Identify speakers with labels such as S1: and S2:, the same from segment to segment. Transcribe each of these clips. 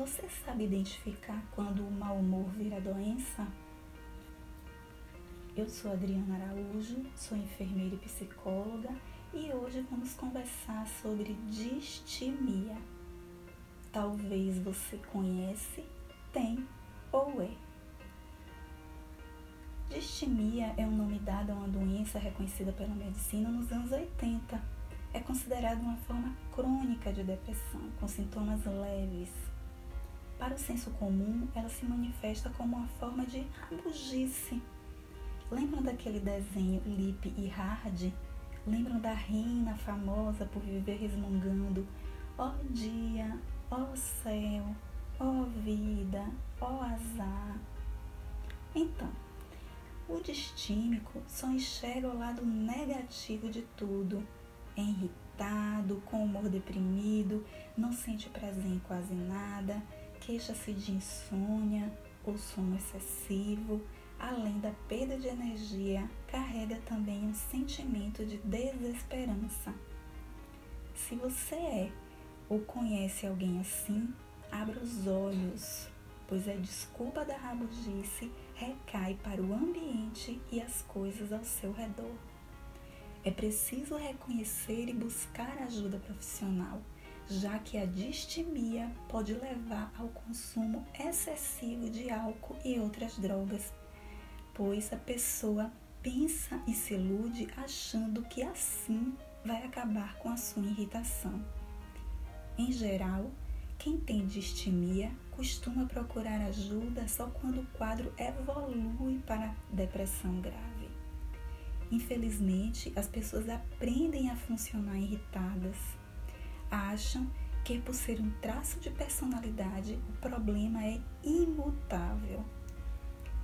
S1: Você sabe identificar quando o mau humor vira doença? Eu sou Adriana Araújo, sou enfermeira e psicóloga e hoje vamos conversar sobre distimia. Talvez você conhece, tem ou é. Distimia é um nome dado a uma doença reconhecida pela medicina nos anos 80. É considerada uma forma crônica de depressão, com sintomas leves, para o senso comum, ela se manifesta como uma forma de rabugice. Lembram daquele desenho Lip e Hard? Lembram da reina famosa por viver resmungando: ó oh dia, ó oh céu, ó oh vida, ó azar? Então, o distímico só enxerga o lado negativo de tudo. É irritado, com humor deprimido, não sente prazer em quase nada queixa-se de insônia ou sono excessivo, além da perda de energia, carrega também um sentimento de desesperança. Se você é ou conhece alguém assim, abra os olhos, pois a desculpa da rabugice recai para o ambiente e as coisas ao seu redor. É preciso reconhecer e buscar ajuda profissional já que a distimia pode levar ao consumo excessivo de álcool e outras drogas, pois a pessoa pensa e se ilude achando que assim vai acabar com a sua irritação. Em geral, quem tem distimia costuma procurar ajuda só quando o quadro evolui para depressão grave. Infelizmente, as pessoas aprendem a funcionar irritadas acham que por ser um traço de personalidade o problema é imutável.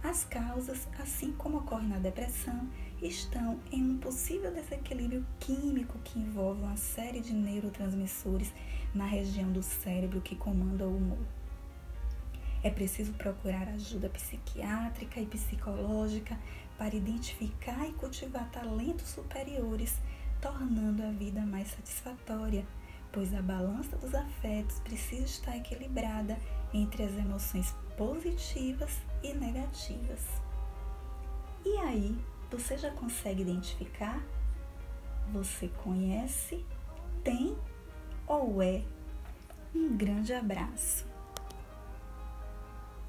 S1: As causas, assim como ocorre na depressão, estão em um possível desequilíbrio químico que envolve uma série de neurotransmissores na região do cérebro que comanda o humor. É preciso procurar ajuda psiquiátrica e psicológica para identificar e cultivar talentos superiores, tornando a vida mais satisfatória pois a balança dos afetos precisa estar equilibrada entre as emoções positivas e negativas. E aí, você já consegue identificar? Você conhece, tem ou é? Um grande abraço!